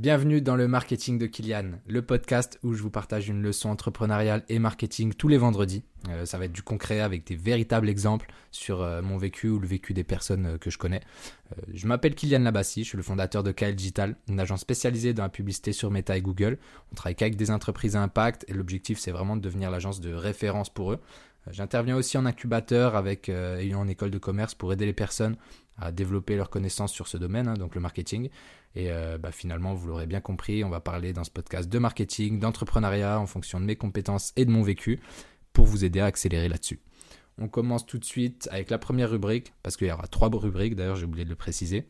Bienvenue dans le marketing de Kylian, le podcast où je vous partage une leçon entrepreneuriale et marketing tous les vendredis. Euh, ça va être du concret avec des véritables exemples sur euh, mon vécu ou le vécu des personnes euh, que je connais. je m'appelle Kylian Labassi, je suis le fondateur de KL Digital, une agence spécialisée dans la publicité sur Meta et Google. On travaille qu'avec des entreprises à impact et l'objectif c'est vraiment de devenir l'agence de référence pour eux. J'interviens aussi en incubateur avec et en école de commerce pour aider les personnes à développer leurs connaissances sur ce domaine, hein, donc le marketing. Et euh, bah, finalement, vous l'aurez bien compris, on va parler dans ce podcast de marketing, d'entrepreneuriat en fonction de mes compétences et de mon vécu pour vous aider à accélérer là-dessus. On commence tout de suite avec la première rubrique, parce qu'il y aura trois rubriques, d'ailleurs j'ai oublié de le préciser.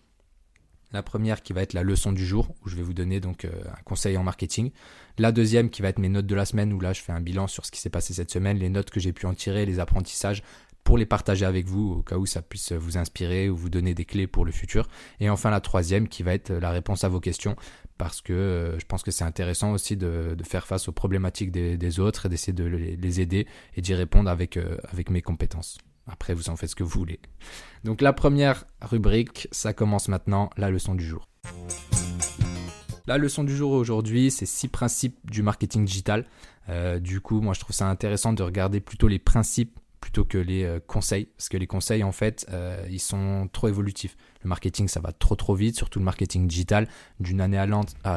La première qui va être la leçon du jour, où je vais vous donner donc euh, un conseil en marketing. La deuxième qui va être mes notes de la semaine, où là je fais un bilan sur ce qui s'est passé cette semaine, les notes que j'ai pu en tirer, les apprentissages pour les partager avec vous au cas où ça puisse vous inspirer ou vous donner des clés pour le futur. Et enfin la troisième qui va être la réponse à vos questions parce que euh, je pense que c'est intéressant aussi de, faire face aux problématiques des, autres et d'essayer de les, aider et d'y répondre avec, euh, avec mes compétences. Après, vous en faites ce que vous voulez. Donc la première rubrique, ça commence maintenant, la leçon du jour. La leçon du jour aujourd'hui, c'est six principes du marketing digital. Euh, du coup, moi je trouve ça intéressant de regarder plutôt les principes plutôt que les euh, conseils, parce que les conseils, en fait, euh, ils sont trop évolutifs. Le marketing, ça va trop trop vite, surtout le marketing digital. D'une année à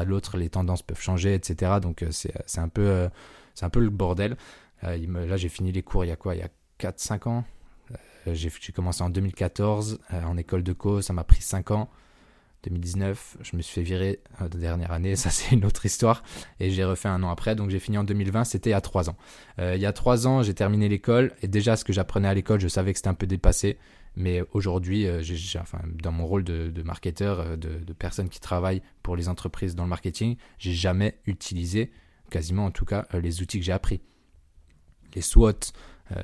l'autre, les tendances peuvent changer, etc. Donc euh, c'est un, peu, c'est un peu le bordel. là, j'ai fini les cours il y a quoi? Il y a 4-5 ans? J'ai commencé en 2014 en école de co, ça m'a pris 5 ans. 2019, je me suis fait virer la dernière année, ça c'est une autre histoire, et j'ai refait un an après, donc j'ai fini en 2020, c'était a trois ans. Euh, il y a trois ans, j'ai terminé l'école, et déjà ce que j'apprenais à l'école, je savais que c'était un peu dépassé, mais aujourd'hui, euh, enfin, dans mon rôle de, marketeur, euh, de, personne qui travaille pour les entreprises dans le marketing, j'ai jamais utilisé, quasiment en tout cas, les outils que j'ai appris. Les SWOT, euh,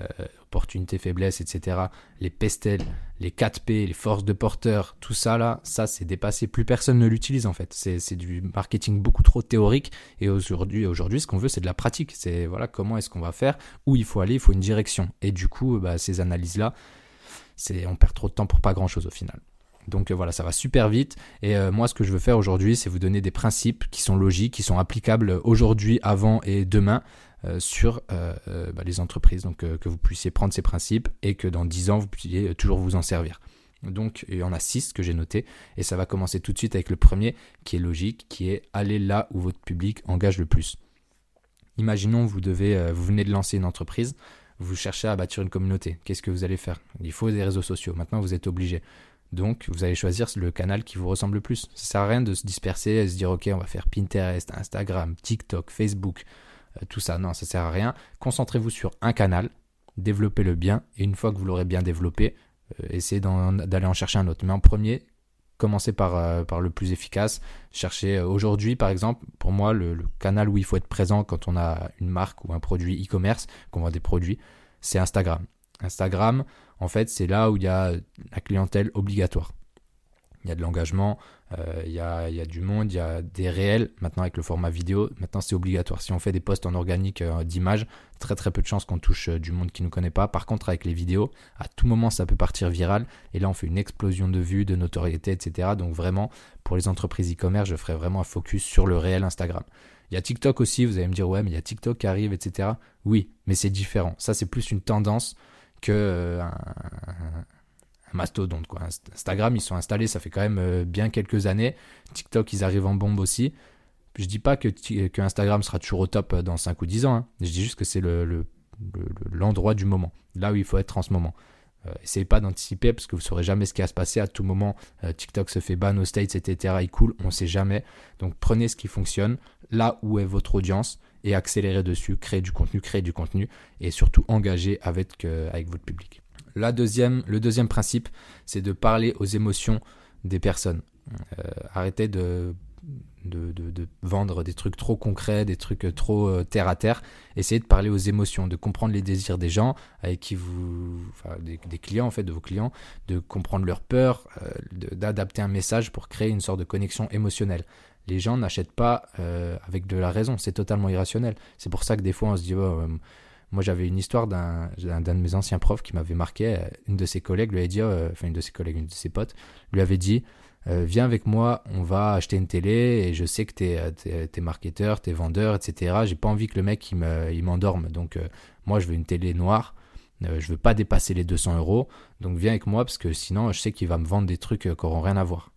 opportunités, faiblesses, etc. Les pestels, les 4P, les forces de porteur, tout ça là, ça c'est dépassé. Plus personne ne l'utilise en fait. C'est du marketing beaucoup trop théorique. Et aujourd'hui, aujourd'hui, ce qu'on veut, c'est de la pratique. C'est voilà comment est-ce qu'on va faire, où il faut aller, il faut une direction. Et du coup, bah, ces analyses là, on perd trop de temps pour pas grand chose au final. Donc euh, voilà, ça va super vite. Et euh, moi, ce que je veux faire aujourd'hui, c'est vous donner des principes qui sont logiques, qui sont applicables aujourd'hui, avant et demain. Euh, sur bah, les entreprises. Donc que vous puissiez prendre ces principes et que dans 10 ans, vous puissiez toujours vous en servir. Donc il y en a 6 que j'ai notés et ça va commencer tout de suite avec le premier qui est logique, qui est aller là où votre public engage le plus. Imaginons vous devez, vous venez de lancer une entreprise, vous cherchez à bâtir une communauté. Qu'est-ce que vous allez faire? Il faut des réseaux sociaux. Maintenant vous êtes obligé. Donc, vous allez choisir le canal qui vous ressemble le plus. Ça sert à rien de se disperser et se dire, OK, on va faire Pinterest, Instagram, TikTok, Facebook. Euh, tout ça. Non, ça sert à rien. Concentrez-vous sur un canal, développez-le bien, et une fois que vous l'aurez bien développé, euh, essayez d'aller en chercher un autre. Mais en premier, commencez par, euh, par le plus efficace. Cherchez aujourd'hui, par exemple, pour moi, le, canal où il faut être présent quand on a une marque ou un produit e-commerce, qu'on vend des produits, c'est Instagram. Instagram, en fait, c'est là où il y a la clientèle obligatoire il y a de l'engagement, euh, il, y a, du monde, il y a des réels. Maintenant, avec le format vidéo, maintenant c'est obligatoire. Si on fait des posts en organique euh, d'images, très très peu de chances qu'on touche euh, du monde qui ne nous connaît pas. Par contre, avec les vidéos, à tout moment, ça peut partir viral. Et là, on fait une explosion de vues, de notoriété, etc. Donc vraiment, pour les entreprises e-commerce, je ferai vraiment un focus sur le réel Instagram. Il y a TikTok aussi, vous allez me dire, ouais, mais il y a TikTok qui arrive, etc. Oui, mais c'est différent. Ça, c'est plus une tendance que mastodonte. Quoi. Instagram, ils sont installés, ça fait quand même euh, bien quelques années. TikTok, ils arrivent en bombe aussi. Je dis pas que, Instagram sera toujours au top euh, dans 5 ou 10 ans. Hein. Je dis juste que c'est l'endroit le, du moment, là où il faut être en ce moment. Euh, essayez pas d'anticiper parce que vous saurez jamais ce qui va se passer. À tout moment, TikTok se fait ban aux States, etc. Il coule, on sait jamais. Donc prenez ce qui fonctionne, là où est votre audience et accélérez dessus, créez du contenu, créez du contenu et surtout engagez avec, avec votre public. La deuxième, le deuxième principe, c'est de parler aux émotions des personnes. Euh, arrêtez de, de, vendre des trucs trop concrets, des trucs trop euh, terre à terre. Essayez de parler aux émotions, de comprendre les désirs des gens avec qui vous, enfin, des, clients en fait, de vos clients, de comprendre leurs peurs, euh, d'adapter un message pour créer une sorte de connexion émotionnelle. Les gens n'achètent pas avec de la raison, c'est totalement irrationnel. C'est pour ça que des fois on se dit moi, j'avais une histoire d'un de mes anciens profs qui m'avait marqué. Une de ses collègues lui avait dit, euh, une de ses collègues, une de ses potes, lui avait dit viens avec moi, on va acheter une télé et je sais que t'es es, marketeur, t'es vendeur, etc. J'ai pas envie que le mec il m'endorme. Donc moi je veux une télé noire. je veux pas dépasser les 200 euros. Donc viens avec moi parce que sinon je sais qu'il va me vendre des trucs qui n'auront rien à voir.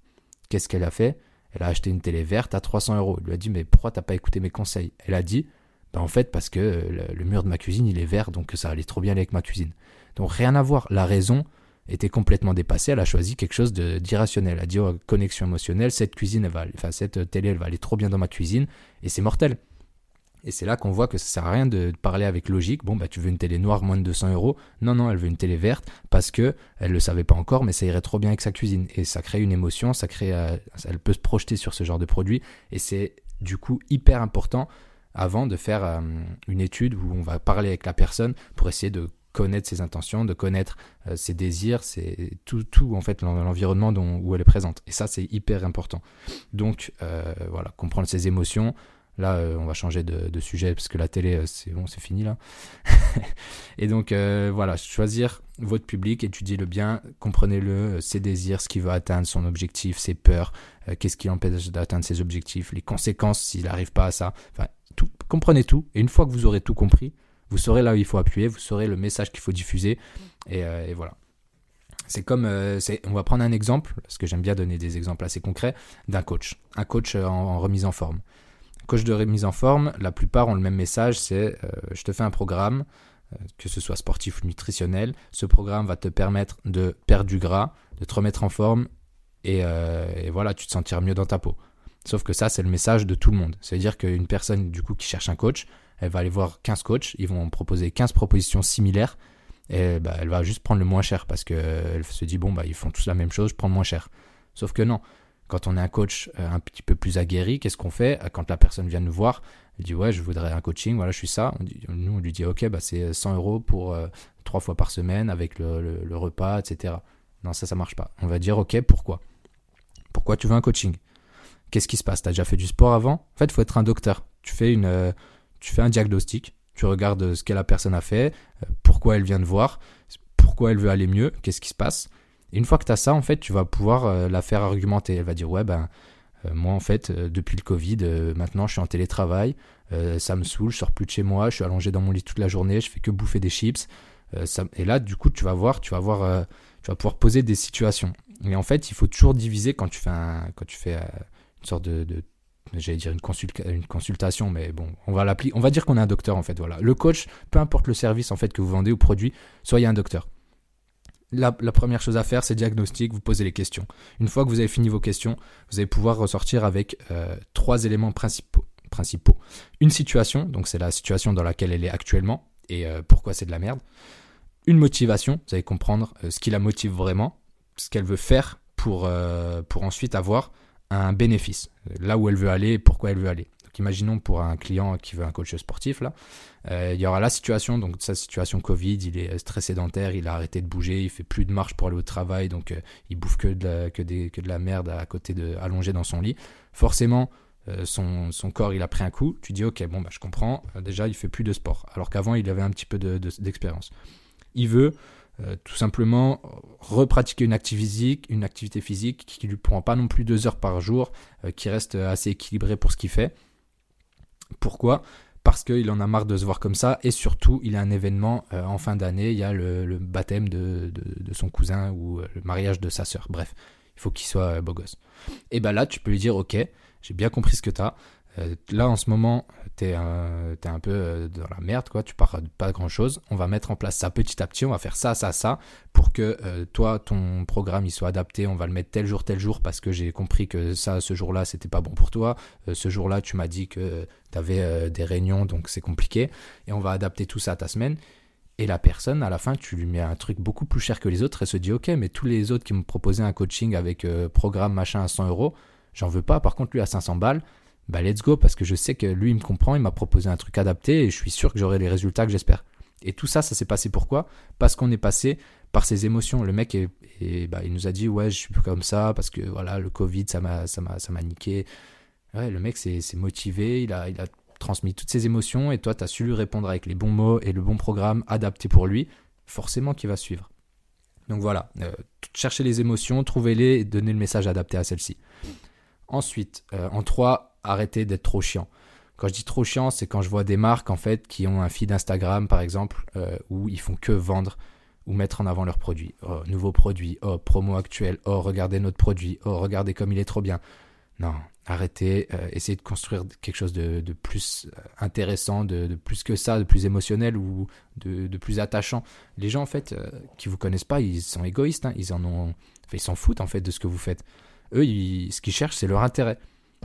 Qu'est-ce qu'elle a fait? Elle a acheté une télé verte à 300 euros. Il lui a dit mais pourquoi t'as pas écouté mes conseils? Elle a dit bah, en fait parce que le, mur de ma cuisine il est vert donc ça allait trop bien avec ma cuisine. Donc rien à voir. La raison était complètement dépassée. Elle a choisi quelque chose d'irrationnel. Elle a dit oh, connexion émotionnelle, cette cuisine, va, enfin cette télé, elle va aller trop bien dans ma cuisine et c'est mortel. Et c'est là qu'on voit que ça sert à rien de parler avec logique. Bon, bah, tu veux une télé noire moins de 200 euros. Non, non, elle veut une télé verte parce que elle le savait pas encore, mais ça irait trop bien avec sa cuisine. Et ça crée une émotion, ça crée, euh, elle peut se projeter sur ce genre de produit. Et c'est du coup hyper important avant de faire euh, une étude où on va parler avec la personne pour essayer de connaître ses intentions, de connaître euh, ses désirs, c'est tout, tout en fait l'environnement où elle est présente. Et ça, c'est hyper important. Donc euh, voilà, comprendre ses émotions. Là, on va changer de, sujet parce que la télé, c'est bon, c'est fini là. et donc voilà, choisir votre public, étudiez-le bien, comprenez-le, ses désirs, ce qu'il veut atteindre, son objectif, ses peurs, qu'est-ce qui l'empêche d'atteindre ses objectifs, les conséquences s'il n'arrive pas à ça. Enfin, comprenez tout. Et une fois que vous aurez tout compris, vous saurez là où il faut appuyer, vous saurez le message qu'il faut diffuser. Et, euh, voilà. C'est comme, euh, on va prendre un exemple, parce que j'aime bien donner des exemples assez concrets, d'un coach. Un coach euh, en, remise en forme. Coach de remise en forme, la plupart ont le même message, c'est je te fais un programme, que ce soit sportif ou nutritionnel. Ce programme va te permettre de perdre du gras, de te remettre en forme, et, et voilà, tu te sentiras mieux dans ta peau. Sauf que ça, c'est le message de tout le monde. C'est-à-dire qu'une personne, du coup, qui cherche un coach, elle va aller voir 15 coachs, ils vont proposer 15 propositions similaires, et bah, elle va juste prendre le moins cher parce qu'elle se dit, bon, bah, ils font tous la même chose, je prends le moins cher. Sauf que non. Quand on est un coach euh, un petit peu plus aguerri, qu'est-ce qu'on fait Quand la personne vient nous voir, elle dit, ouais, je voudrais un coaching, voilà, je suis ça. nous, on lui dit, ok, bah, c'est 100 euros pour euh, trois fois par semaine avec le, repas, etc. Non, ça, ça marche pas. On va dire, ok, pourquoi? Pourquoi tu veux un coaching? Qu'est-ce qui se passe? Tu as déjà fait du sport avant? En fait, il faut être un docteur. Tu fais, une, euh, tu fais un diagnostic, tu regardes ce que la personne a fait, euh, pourquoi elle vient de voir, pourquoi elle veut aller mieux, qu'est-ce qui se passe? Une fois que tu as ça, en fait, tu vas pouvoir euh, la faire argumenter. Elle va dire Ouais, ben, moi, en fait, depuis le Covid, maintenant, je suis en télétravail, ça me saoule, je sors plus de chez moi, je suis allongé dans mon lit toute la journée, je fais que bouffer des chips. et là, du coup, tu vas voir, tu vas voir, tu vas pouvoir poser des situations. Et en fait, il faut toujours diviser quand tu fais, un, une sorte de, j'allais dire une, une, consultation, mais bon, on va l'appeler, on va dire qu'on est un docteur en fait, voilà. Le coach, peu importe le service en fait que vous vendez ou produit, soyez un docteur. La, première chose à faire, c'est diagnostic, vous posez les questions. Une fois que vous avez fini vos questions, vous allez pouvoir ressortir avec euh, trois éléments principaux. Une situation, donc c'est la situation dans laquelle elle est actuellement et euh, pourquoi c'est de la merde. Une motivation, vous allez comprendre euh, ce qui la motive vraiment, ce qu'elle veut faire pour, pour ensuite avoir un bénéfice, là où elle veut aller et pourquoi elle veut aller. Donc imaginons pour un client qui veut un coach sportif, là, euh, il y aura la situation, donc sa situation Covid, il est très sédentaire, il a arrêté de bouger, il fait plus de marche pour aller au travail, donc euh, il bouffe que de, la, que, des, que de la merde à côté de allongé dans son lit. Forcément, euh, son, son, corps il a pris un coup, tu dis ok bon bah je comprends, déjà il fait plus de sport, alors qu'avant il avait un petit peu d'expérience. De, il veut euh, tout simplement repratiquer une activité physique, une activité physique qui lui prend pas non plus deux heures par jour, euh, qui reste assez équilibré pour ce qu'il fait. Pourquoi? Parce qu'il en a marre de se voir comme ça et surtout il a un événement euh, en fin d'année, il y a le, baptême de, de, son cousin ou le mariage de sa sœur. Bref, il faut qu'il soit beau gosse. Et ben là tu peux lui dire ok, j'ai bien compris ce que tu as, euh, là, en ce moment, tu es, un peu euh, dans la merde, quoi. Tu pars pas grand chose. On va mettre en place ça petit à petit. On va faire ça, ça, ça, pour que euh, toi, ton programme, il soit adapté. On va le mettre tel jour, tel jour, parce que j'ai compris que ça, ce jour-là, c'était pas bon pour toi. ce jour-là, tu m'as dit que tu avais des réunions, donc c'est compliqué. Et on va adapter tout ça à ta semaine. Et la personne, à la fin, tu lui mets un truc beaucoup plus cher que les autres. Elle se dit, ok, mais tous les autres qui me proposaient un coaching avec programme machin à 100 euros, j'en veux pas. Par contre, lui à 500 balles bah let's go parce que je sais que lui il me comprend, il m'a proposé un truc adapté et je suis sûr que j'aurai les résultats que j'espère. Et tout ça, ça s'est passé pourquoi? Parce qu'on est passé par ses émotions. Le mec, est, bah, il nous a dit ouais je suis comme ça parce que voilà le Covid ça m'a ça m'a ça m'a niqué. Ouais, le mec s'est motivé, il a il a transmis toutes ses émotions et toi tu as su lui répondre avec les bons mots et le bon programme adapté pour lui. Forcément qu'il va suivre. Donc voilà, euh, cherchez les émotions, trouvez-les et donnez le message adapté à celles-ci. Ensuite, euh, en 3, arrêtez d'être trop chiant. Quand je dis trop chiant, c'est quand je vois des marques en fait qui ont un feed Instagram par exemple euh, où ils font que vendre ou mettre en avant leurs produits. Oh, nouveau produit, oh, promo actuel, oh, regardez notre produit, oh, regardez comme il est trop bien. Non, arrêtez, euh, essayez de construire quelque chose de, plus euh, intéressant, de, plus que ça, de plus émotionnel ou de, plus attachant. Les gens, en fait, qui vous connaissent pas, ils sont égoïstes, hein. ils en ont, ils s'en foutent en fait de ce que vous faites. Eux, ce qu'ils cherchent, c'est leur intérêt.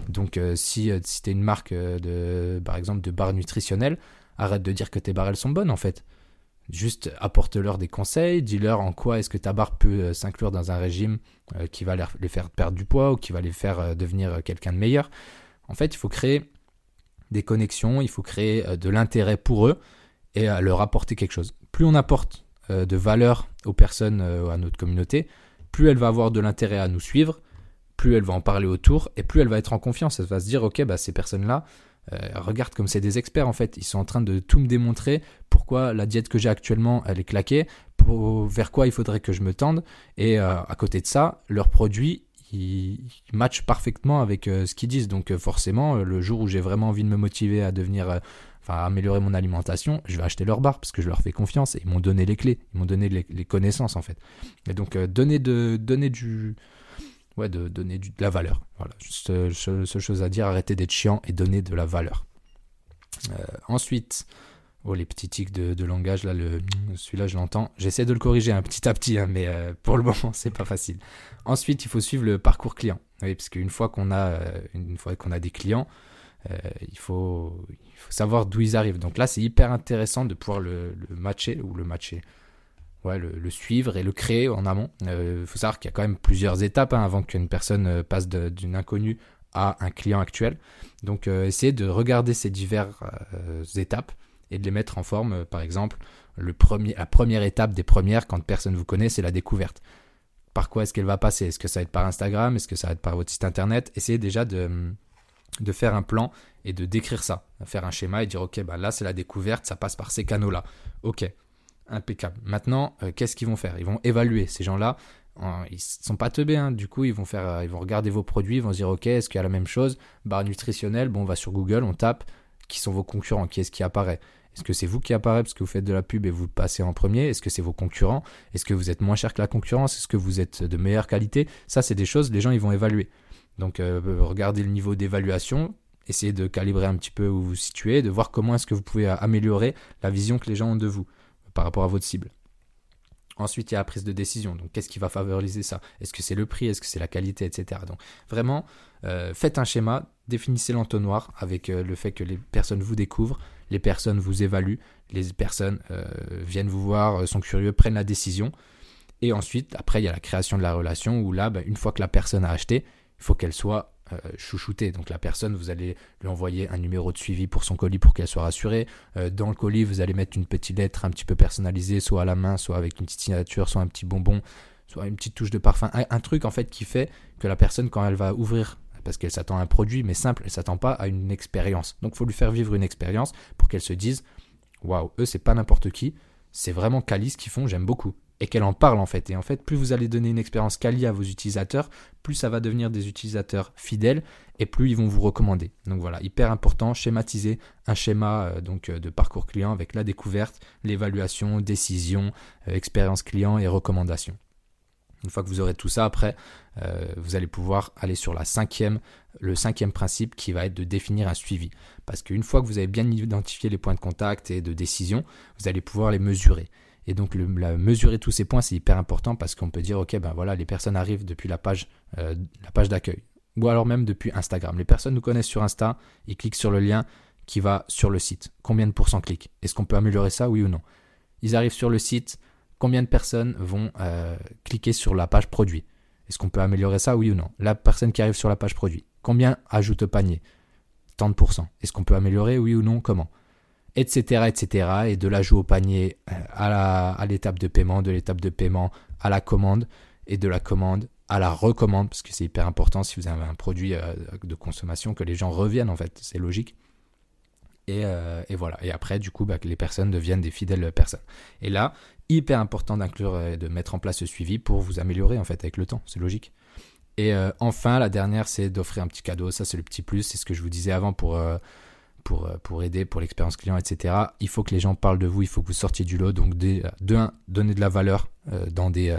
Donc, si, si tu es une marque de, par exemple, de barres nutritionnelles, arrête de dire que tes barres elles sont bonnes en fait. Juste apporte-leur des conseils, dis-leur en quoi est-ce que ta barre peut euh, s'inclure dans un régime euh, qui va les faire perdre du poids ou qui va les faire euh, devenir quelqu'un de meilleur. En fait, il faut créer des connexions, il faut créer de l'intérêt pour eux et leur apporter quelque chose. Plus on apporte de valeur aux personnes, à notre communauté, plus elle va avoir de l'intérêt à nous suivre, plus elle va en parler autour et plus elle va être en confiance. Elle va se dire, ok, bah, ces personnes-là, euh, regarde comme c'est des experts en fait. Ils sont en train de tout me démontrer pourquoi la diète que j'ai actuellement elle est claquée, vers quoi il faudrait que je me tende? Et euh, à côté de ça, leurs produits ils, matchent parfaitement avec euh, ce qu'ils disent. Donc forcément, le jour où j'ai vraiment envie de me motiver à devenir, à améliorer mon alimentation, je vais acheter leur bar parce que je leur fais confiance et ils m'ont donné les clés, ils m'ont donné les, les, connaissances en fait. Et donc donner de donner du ouais, de donner de la valeur. Voilà, juste euh, seule, chose à dire, arrêtez d'être chiant et donner de la valeur. Euh, ensuite, oh, les petits tics de, langage, là, le, celui-là, je l'entends. J'essaie de le corriger un petit à petit, hein, mais euh, pour le moment, c'est pas facile. Ensuite, il faut suivre le parcours client. Oui, parce qu'une fois qu'on a, une fois qu'on a des clients, il, faut, il faut savoir d'où ils arrivent. Donc là, c'est hyper intéressant de pouvoir le matcher ou le matcher ouais, le, suivre et le créer en amont. Il euh, faut savoir qu'il y a quand même plusieurs étapes hein, avant qu'une personne euh, passe d'une inconnue à un client actuel. Donc euh, essayez de regarder ces diverses étapes et de les mettre en forme. Par exemple, la première étape des premières, quand personne ne vous connaît, c'est la découverte. Par quoi est-ce qu'elle va passer? Est-ce que ça va être par Instagram? Est-ce que ça va être par votre site internet? Essayez déjà de, de faire un plan et de décrire ça, faire un schéma et dire ok, bah là c'est la découverte, ça passe par ces canaux-là. Ok, impeccable. Maintenant, euh, qu'est-ce qu'ils vont faire? Ils vont évaluer ces gens-là. ils sont pas teubés, hein. du coup ils vont faire, euh, ils vont regarder vos produits, ils vont se dire ok, est-ce qu'il y a la même chose? Barre nutritionnelle, bon on va sur Google, on tape qui sont vos concurrents, qui est-ce qui apparaît? Est-ce que c'est vous qui apparaît parce que vous faites de la pub et vous passez en premier? Est-ce que c'est vos concurrents? Est-ce que vous êtes moins cher que la concurrence? Est-ce que vous êtes de meilleure qualité? Ça c'est des choses, les gens ils vont évaluer. Donc euh, regardez le niveau d'évaluation, essayez de calibrer un petit peu où vous vous situez, de voir comment est-ce que vous pouvez améliorer la vision que les gens ont de vous par rapport à votre cible. Ensuite, il y a la prise de décision. Donc, qu'est-ce qui va favoriser ça? Est-ce que c'est le prix? Est-ce que c'est la qualité? Etc. Donc, vraiment, euh, faites un schéma, définissez l'entonnoir avec euh, le fait que les personnes vous découvrent, les personnes vous évaluent, les personnes euh, viennent vous voir, sont curieux, prennent la décision. Et ensuite, après, il y a la création de la relation où là, ben, une fois que la personne a acheté, il faut qu'elle soit euh, chouchouter. Donc la personne, vous allez lui envoyer un numéro de suivi pour son colis pour qu'elle soit rassurée. Euh, dans le colis, vous allez mettre une petite lettre un petit peu personnalisée, soit à la main, soit avec une petite signature, soit un petit bonbon, soit une petite touche de parfum. Un, truc en fait qui fait que la personne, quand elle va ouvrir parce qu'elle s'attend à un produit, mais simple, elle s'attend pas à une expérience. Donc il faut lui faire vivre une expérience pour qu'elle se dise waouh, eux c'est pas n'importe qui, c'est vraiment ce qu'ils font, j'aime beaucoup et qu'elle en parle en fait. Et en fait, plus vous allez donner une expérience quali à vos utilisateurs, plus ça va devenir des utilisateurs fidèles et plus ils vont vous recommander. Donc voilà, hyper important, schématiser un schéma euh, donc euh, de parcours client avec la découverte, l'évaluation, décision, euh, expérience client et recommandation. Une fois que vous aurez tout ça, après, vous allez pouvoir aller sur la cinquième, le cinquième principe qui va être de définir un suivi. Parce qu'une fois que vous avez bien identifié les points de contact et de décision, vous allez pouvoir les mesurer. Et donc, mesurer tous ces points, c'est hyper important parce qu'on peut dire, OK, ben voilà, les personnes arrivent depuis la page, euh, la page d'accueil. Ou alors même depuis Instagram. Les personnes nous connaissent sur Insta, ils cliquent sur le lien qui va sur le site. Combien de pourcents cliquent? Est-ce qu'on peut améliorer ça, oui ou non? Ils arrivent sur le site, combien de personnes vont euh, cliquer sur la page produit? Est-ce qu'on peut améliorer ça, oui ou non? La personne qui arrive sur la page produit, combien ajoute au panier? Tant de pourcents. Est-ce qu'on peut améliorer, oui ou non? Comment? Etc., etc. Et de l'ajout au panier euh, à l'étape de paiement, de l'étape de paiement à la commande, et de la commande à la recommande, parce que c'est hyper important si vous avez un produit euh, de consommation que les gens reviennent en fait, c'est logique. Et, euh, voilà. Et après, du coup, bah, les personnes deviennent des fidèles personnes. Et là, hyper important d'inclure et de mettre en place ce suivi pour vous améliorer en fait avec le temps, c'est logique. Et enfin, la dernière, c'est d'offrir un petit cadeau. Ça, c'est le petit plus. C'est ce que je vous disais avant pour, pour, euh, pour aider, pour l'expérience client, etc. Il faut que les gens parlent de vous. Il faut que vous sortiez du lot. Donc, de, de un, donner de la valeur dans, des,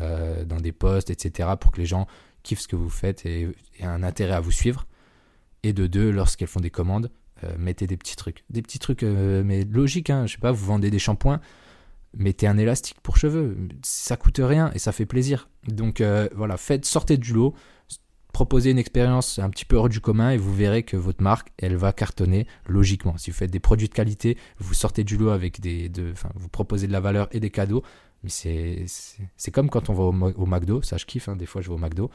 dans des etc. pour que les gens kiffent ce que vous faites et aient un intérêt à vous suivre. Et de deux, lorsqu'elles font des commandes, mettez des petits trucs. Des petits trucs, mais logiques. Hein. Je sais pas, vous vendez des shampoings mettez un élastique pour cheveux, ça coûte rien et ça fait plaisir. Donc voilà, faites, sortez du lot, proposez une expérience un petit peu hors du commun et vous verrez que votre marque, elle va cartonner logiquement. Si vous faites des produits de qualité, vous sortez du lot avec des, de, vous proposez de la valeur et des cadeaux. Mais c'est, c'est, comme quand on va au, McDo, ça je kiffe, hein, des fois je vais au McDo,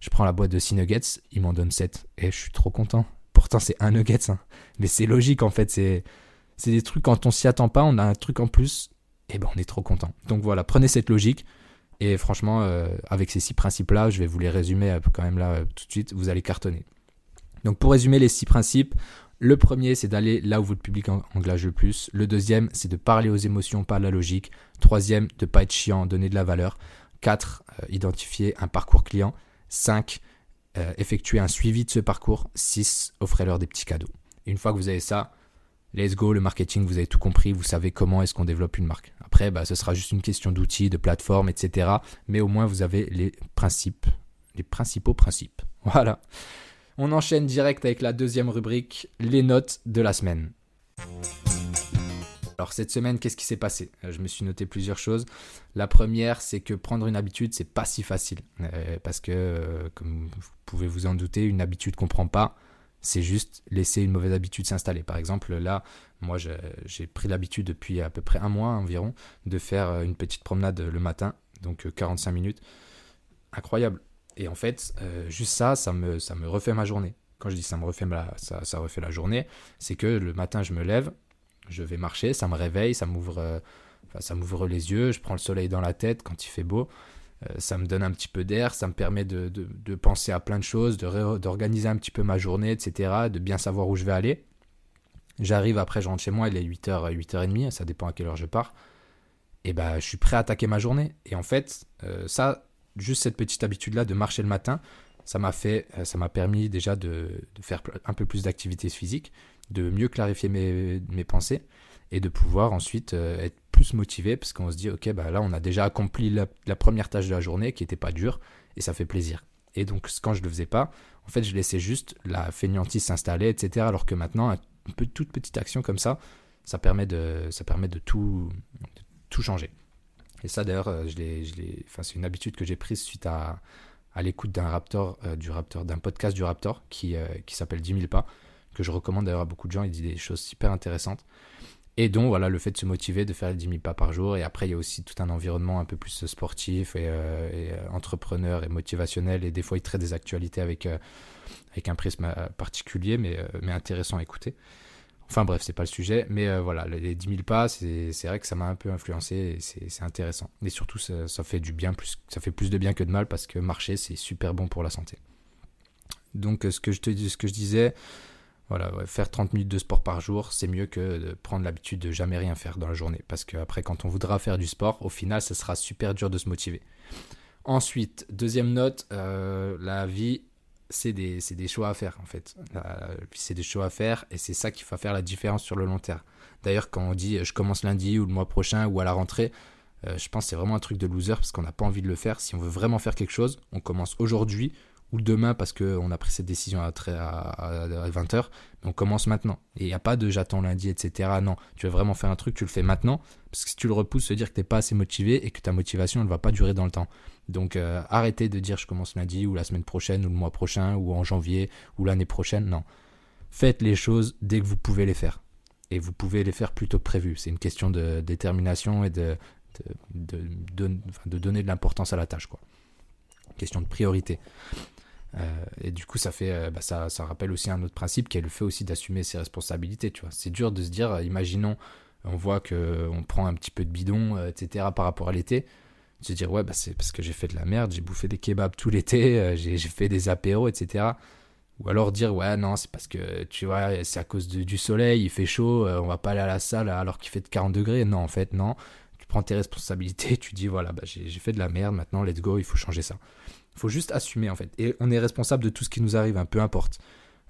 je prends la boîte de 6 nuggets, ils m'en donnent 7 et je suis trop content. Pourtant c'est un nuggets, hein. mais c'est logique en fait, c'est, c'est des trucs quand on s'y attend pas, on a un truc en plus, et ben on est trop content. Donc voilà, prenez cette logique, et franchement, euh, avec ces six principes-là, je vais vous les résumer euh, quand même là euh, tout de suite, vous allez cartonner. Donc pour résumer les six principes, le premier, c'est d'aller là où votre public engage le plus. Le deuxième, c'est de parler aux émotions, pas la logique. Troisième, de ne pas être chiant, donner de la valeur. Quatre, identifier un parcours client. Cinq, effectuer un suivi de ce parcours. Six, offrez-leur des petits cadeaux. une fois que vous avez ça, let's go, le marketing, vous avez tout compris, vous savez comment est-ce qu'on développe une marque. Après, bah, ce sera juste une question d'outils, de plateforme, etc. Mais au moins, vous avez les principes, les principaux principes. Voilà. On enchaîne direct avec la deuxième rubrique, les notes de la semaine. Alors cette semaine, qu'est-ce qui s'est passé? Je me suis noté plusieurs choses. La première, c'est que prendre une habitude, c'est pas si facile. Euh, parce que, euh, comme vous pouvez vous en douter, une habitude qu'on prend pas, c'est juste laisser une mauvaise habitude s'installer. Par exemple, là, moi, j'ai pris l'habitude depuis à peu près un mois environ de faire euh, une petite promenade le matin, donc 45 euh, minutes. Incroyable. Et en fait, euh, juste ça, ça me, refait ma journée. Quand je dis ça me refait, ça, ça refait la journée, c'est que le matin, je me lève, je vais marcher, ça me réveille, ça m'ouvre, ça m'ouvre les yeux, je prends le soleil dans la tête quand il fait beau. Euh, ça me donne un petit peu d'air, ça me permet de, penser à plein de choses, d'organiser un petit peu ma journée, etc., de bien savoir où je vais aller. J'arrive après, je rentre chez moi, il est 8h, 8h30, ça dépend à quelle heure je pars. Et ben, je suis prêt à attaquer ma journée. Et en fait, euh, ça, juste cette petite habitude-là de marcher le matin, ça m'a fait, euh, ça m'a permis déjà de, faire un peu plus d'activité physique, de mieux clarifier mes, mes pensées et de pouvoir ensuite être plus motivé parce qu'on se dit ok bah là on a déjà accompli la, première tâche de la journée qui n'était pas dure et ça fait plaisir. Et donc quand je le faisais pas, en fait je laissais juste la fainéantise s'installer etc. Alors que maintenant une toute petite action comme ça, ça permet de ça permet de tout tout changer. Et ça d'ailleurs euh, je l'ai, enfin c'est une habitude que j'ai prise suite à à l'écoute d'un Raptor, euh, du Raptor, d'un podcast du Raptor qui, qui s'appelle 10 000 pas, que je recommande d'ailleurs à beaucoup de gens. Il dit des choses super intéressantes. Et donc, voilà, le fait de se motiver, de faire les 10 000 pas par jour. Et après, il y a aussi tout un environnement un peu plus sportif et, euh, euh, entrepreneur et motivationnel. Et des fois, il traite des actualités avec, euh, avec un prisme particulier, mais, mais intéressant à écouter. Enfin bref, c'est pas le sujet, mais voilà, les 10 000 pas, c'est vrai que ça m'a un peu influencé et c'est intéressant. Et surtout, ça, ça, fait du bien, plus, ça fait plus de bien que de mal parce que marcher, c'est super bon pour la santé. Donc, ce que je, te, ce que je disais, voilà, faire 30 minutes de sport par jour, c'est mieux que de prendre l'habitude de jamais rien faire dans la journée. Parce qu'après, quand on voudra faire du sport, au final, ce sera super dur de se motiver. Ensuite, deuxième note, euh, la vie, c'est des, choix à faire en fait. C'est des choix à faire et c'est ça qui va faire la différence sur le long terme. D'ailleurs, quand on dit je commence lundi ou le mois prochain ou à la rentrée, euh, je pense que c'est vraiment un truc de loser parce qu'on n'a pas envie de le faire. Si on veut vraiment faire quelque chose, on commence aujourd'hui ou demain parce qu'on a pris cette décision à, à, 20h, on commence maintenant. Et il n'y a pas de j'attends lundi, etc. Non, tu veux vraiment faire un truc, tu le fais maintenant, parce que si tu le repousses, se dire que tu n'es pas assez motivé et que ta motivation ne va pas durer dans le temps. Donc euh, arrêtez de dire je commence lundi ou la semaine prochaine ou le mois prochain ou en janvier ou l'année prochaine. Non. Faites les choses dès que vous pouvez les faire. Et vous pouvez les faire plutôt que prévu. C'est une question de détermination et de, de, de donner de l'importance à la tâche. Quoi. Question de priorité. Euh, et du coup, ça fait, euh, bah, ça, ça, rappelle aussi un autre principe qui est le fait aussi d'assumer ses responsabilités. Tu vois, c'est dur de se dire, euh, imaginons, on voit que on prend un petit peu de bidon, etc. par rapport à l'été. Se dire ouais, bah, c'est parce que j'ai fait de la merde, j'ai bouffé des kebabs tout l'été, j'ai fait des apéros, etc. Ou alors dire ouais non, c'est parce que tu vois, c'est à cause du soleil, il fait chaud, on va pas aller à la salle alors qu'il fait de 40 degrés. Non, en fait, non tu prends tes responsabilités, tu dis voilà, bah, j'ai fait de la merde, maintenant let's go, il faut changer ça. Faut juste assumer en fait. Et on est responsable de tout ce qui nous arrive, hein, peu importe.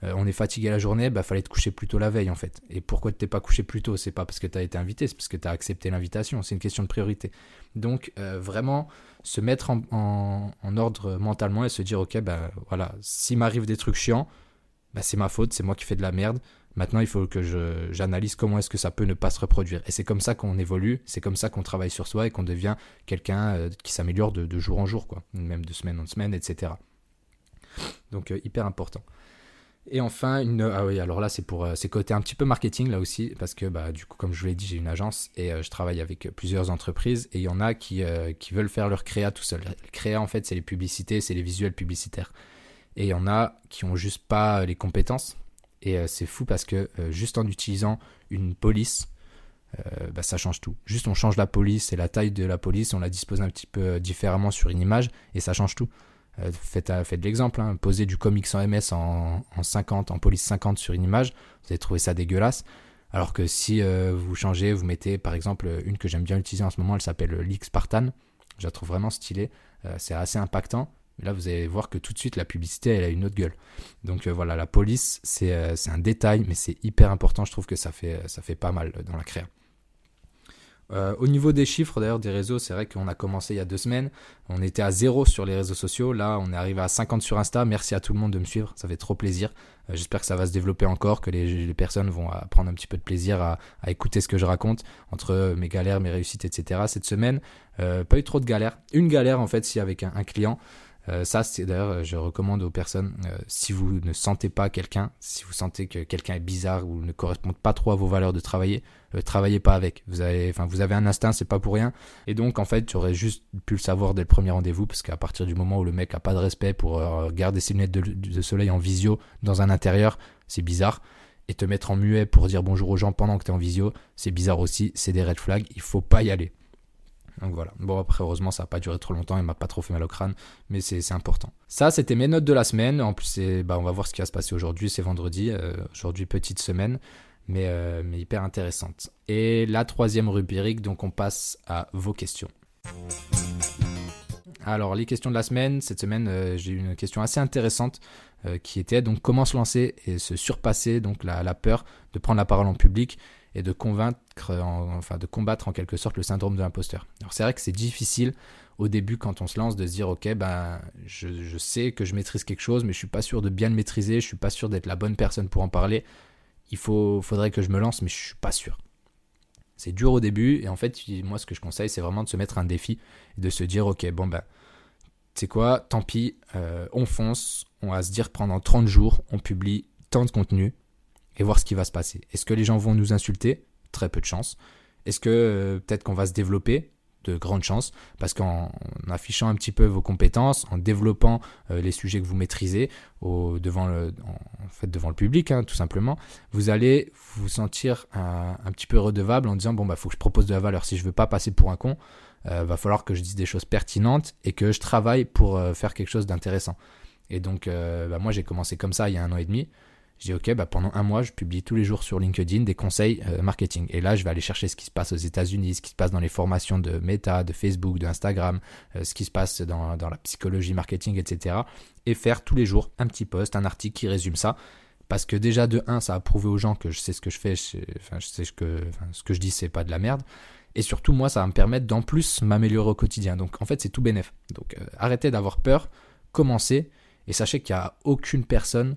Euh, on est fatigué la journée, bah fallait te coucher plus tôt la veille en fait. Et pourquoi t'es pas couché plus tôt? C'est pas parce que tu as été invité, c'est parce que tu as accepté l'invitation. C'est une question de priorité. Donc euh, vraiment se mettre en, ordre mentalement et se dire ok bah voilà, s'il m'arrive des trucs chiants, bah, c'est ma faute, c'est moi qui fais de la merde. Maintenant, il faut que j'analyse comment est-ce que ça peut ne pas se reproduire. Et c'est comme ça qu'on évolue, c'est comme ça qu'on travaille sur soi et qu'on devient quelqu'un euh, qui s'améliore de, jour en jour, quoi, même de semaine en semaine, etc. Donc, hyper important. Et enfin, une, ah oui, alors là, c'est pour euh, c'est côté un petit peu marketing là aussi, parce que bah, du coup, comme je vous l'ai dit, j'ai une agence et euh, je travaille avec plusieurs entreprises et il y en a qui, euh, qui veulent faire leur créa tout seul. Le créa, en fait, c'est les publicités, c'est les visuels publicitaires. Et il y en a qui ont juste pas les compétences. Et c'est fou parce que juste en utilisant une police, bah, ça change tout. Juste on change la police et la taille de la police, on la dispose un petit peu différemment sur une image et ça change tout. Euh, faites, de l'exemple, hein. posez du comics en MS en, 50, en police 50 sur une image, vous allez trouver ça dégueulasse. Alors que si euh, vous changez, vous mettez par exemple une que j'aime bien utiliser en ce moment, elle s'appelle l'X Spartan. Je la trouve vraiment stylée. Euh, c'est assez impactant. Là, vous allez voir que tout de suite, la publicité, elle a une autre gueule. Donc voilà, la police, c'est un détail, mais c'est hyper important. Je trouve que ça fait, ça fait pas mal dans la créa. Euh, au niveau des chiffres, d'ailleurs, des réseaux, c'est vrai qu'on a commencé il y a deux semaines. On était à zéro sur les réseaux sociaux. Là, on est arrivé à 50 sur Insta. Merci à tout le monde de me suivre. Ça fait trop plaisir. Euh, j'espère que ça va se développer encore, que les, personnes vont prendre un petit peu de plaisir à, écouter ce que je raconte entre mes galères, mes réussites, etc. Cette semaine, euh, pas eu trop de galères. Une galère, en fait, si avec un client. Euh, ça, c'est d'ailleurs, euh, je recommande aux personnes, euh, si vous ne sentez pas quelqu'un, si vous sentez que quelqu'un est bizarre ou ne correspond pas trop à vos valeurs de travailler, travaillez pas avec. Vous avez, enfin, vous avez un instinct, c'est pas pour rien. Et donc, en fait, tu aurais juste pu le savoir dès le premier rendez-vous, parce qu'à partir du moment où le mec a pas de respect pour garder ses lunettes de, soleil en visio dans un intérieur, c'est bizarre. Et te mettre en muet pour dire bonjour aux gens pendant que tu es en visio, c'est bizarre aussi, c'est des red flags, il faut pas y aller. Donc voilà. Bon, après, heureusement, ça n'a pas duré trop longtemps, il m'a pas trop fait mal au crâne, mais c'est important. Ça, c'était mes notes de la semaine. En plus, bah, on va voir ce qui va se passer aujourd'hui. C'est vendredi. Euh, aujourd'hui, petite semaine, mais, euh, mais hyper intéressante. Et la troisième rubrique, donc on passe à vos questions. Alors, les questions de la semaine. Cette semaine, euh, j'ai eu une question assez intéressante qui était donc comment se lancer et se surpasser donc la peur de prendre la parole en public et de convaincre, enfin de combattre en quelque sorte le syndrome de l'imposteur. Alors c'est vrai que c'est difficile au début quand on se lance de se dire ok ben je, sais que je maîtrise quelque chose mais je suis pas sûr de bien le maîtriser, je suis pas sûr d'être la bonne personne pour en parler. Il faut, faudrait que je me lance mais je suis pas sûr. C'est dur au début et en fait moi ce que je conseille c'est vraiment de se mettre un défi de se dire ok bon ben c'est quoi, tant pis, euh, on fonce, on va se dire pendant 30 jours on publie tant de contenu et voir ce qui va se passer. Est-ce que les gens vont nous insulter? Très peu de chance. Est-ce que euh, peut-être qu'on va se développer? De grandes chances, parce qu'en affichant un petit peu vos compétences, en développant euh, les sujets que vous maîtrisez devant, le, public, hein, tout simplement, vous allez vous sentir un, petit peu redevable en disant bon bah faut que je propose de la valeur. Si je veux pas passer pour un con, euh, va falloir que je dise des choses pertinentes et que je travaille pour faire quelque chose d'intéressant. Et donc bah, moi j'ai commencé comme ça il y a un an et demi. Je dis ok, bah pendant un mois, je publie tous les jours sur LinkedIn des conseils euh, marketing. Et là, je vais aller chercher ce qui se passe aux États-Unis, ce qui se passe dans les formations de Meta, de Facebook, de Instagram, euh, ce qui se passe dans, la psychologie marketing, etc. Et faire tous les jours un petit post, un article qui résume ça. Parce que déjà, de 1, ça a prouvé aux gens que je sais ce que je fais, je, enfin, je sais ce que je dis, c'est pas de la merde. Et surtout, moi, ça va me permettre d'en plus m'améliorer au quotidien. Donc, en fait, c'est tout bénef. Donc, euh, arrêtez d'avoir peur, commencez, et sachez qu'il n'y a aucune personne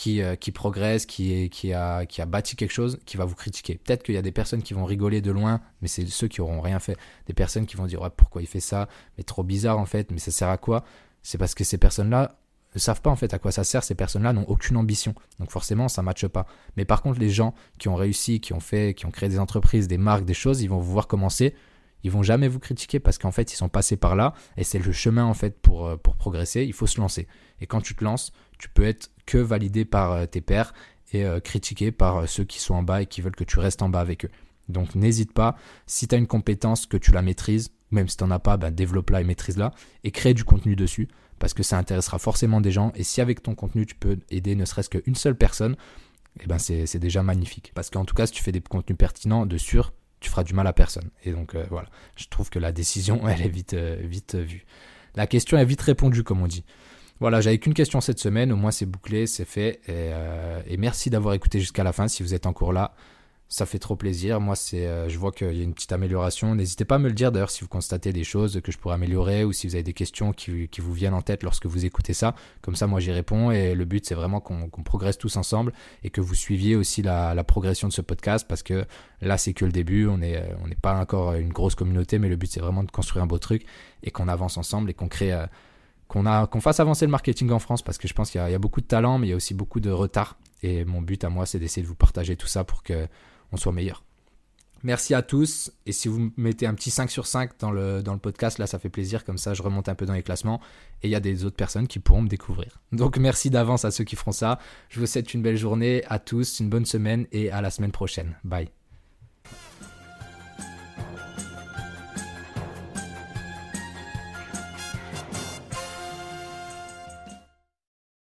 qui, euh, qui progresse, qui, a, bâti quelque chose, qui va vous critiquer. Peut-être qu'il y a des personnes qui vont rigoler de loin, mais c'est ceux qui auront rien fait. Des personnes qui vont dire pourquoi il fait ça, mais trop bizarre en fait, mais ça sert à quoi? C'est parce que ces personnes-là ne savent pas en fait à quoi ça sert. Ces personnes-là n'ont aucune ambition, donc forcément ça matche pas. Mais par contre, les gens qui ont réussi, qui ont fait, qui ont créé des entreprises, des marques, des choses, ils vont vous voir commencer. Ils vont jamais vous critiquer parce qu'en fait ils sont passés par là et c'est le chemin en fait pour, euh, pour progresser. Il faut se lancer. Et quand tu te lances, tu peux être que validé par euh, tes pairs et euh, critiqué par euh, ceux qui sont en bas et qui veulent que tu restes en bas avec eux. Donc n'hésite pas, si tu as une compétence, que tu la maîtrises, même si tu n'en as pas, ben, développe-la et maîtrise-la, et crée du contenu dessus, parce que ça intéressera forcément des gens, et si avec ton contenu tu peux aider ne serait-ce qu'une seule personne, eh ben c'est déjà magnifique. Parce qu'en tout cas, si tu fais des contenus pertinents, de sûr, tu feras du mal à personne. Et donc voilà, je trouve que la décision, elle est vite, vite vue. La question est vite répondue, comme on dit. Voilà, j'avais qu'une question cette semaine, au moins c'est bouclé, c'est fait. Et, et merci d'avoir écouté jusqu'à la fin si vous êtes encore là ça fait trop plaisir. Moi, c'est, euh, je vois qu'il y a une petite amélioration. N'hésitez pas à me le dire d'ailleurs si vous constatez des choses que je pourrais améliorer ou si vous avez des questions qui, vous viennent en tête lorsque vous écoutez ça. Comme ça, moi, j'y réponds. Et le but, c'est vraiment qu'on progresse tous ensemble et que vous suiviez aussi la, progression de ce podcast parce que là, c'est que le début. On n'est on n'est pas encore une grosse communauté, mais le but, c'est vraiment de construire un beau truc et qu'on avance ensemble et qu'on crée. Euh, qu'on a qu'on fasse avancer le marketing en France parce que je pense qu'il y, a beaucoup de talent mais il y a aussi beaucoup de retard et mon but à moi c'est d'essayer de vous partager tout ça pour que on soit meilleur. Merci à tous. Et si vous mettez un petit 5 sur 5 dans le, dans le podcast, là, ça fait plaisir. Comme ça, je remonte un peu dans les classements. Et il y a des autres personnes qui pourront me découvrir. Donc, merci d'avance à ceux qui feront ça. Je vous souhaite une belle journée à tous, une bonne semaine et à la semaine prochaine. Bye.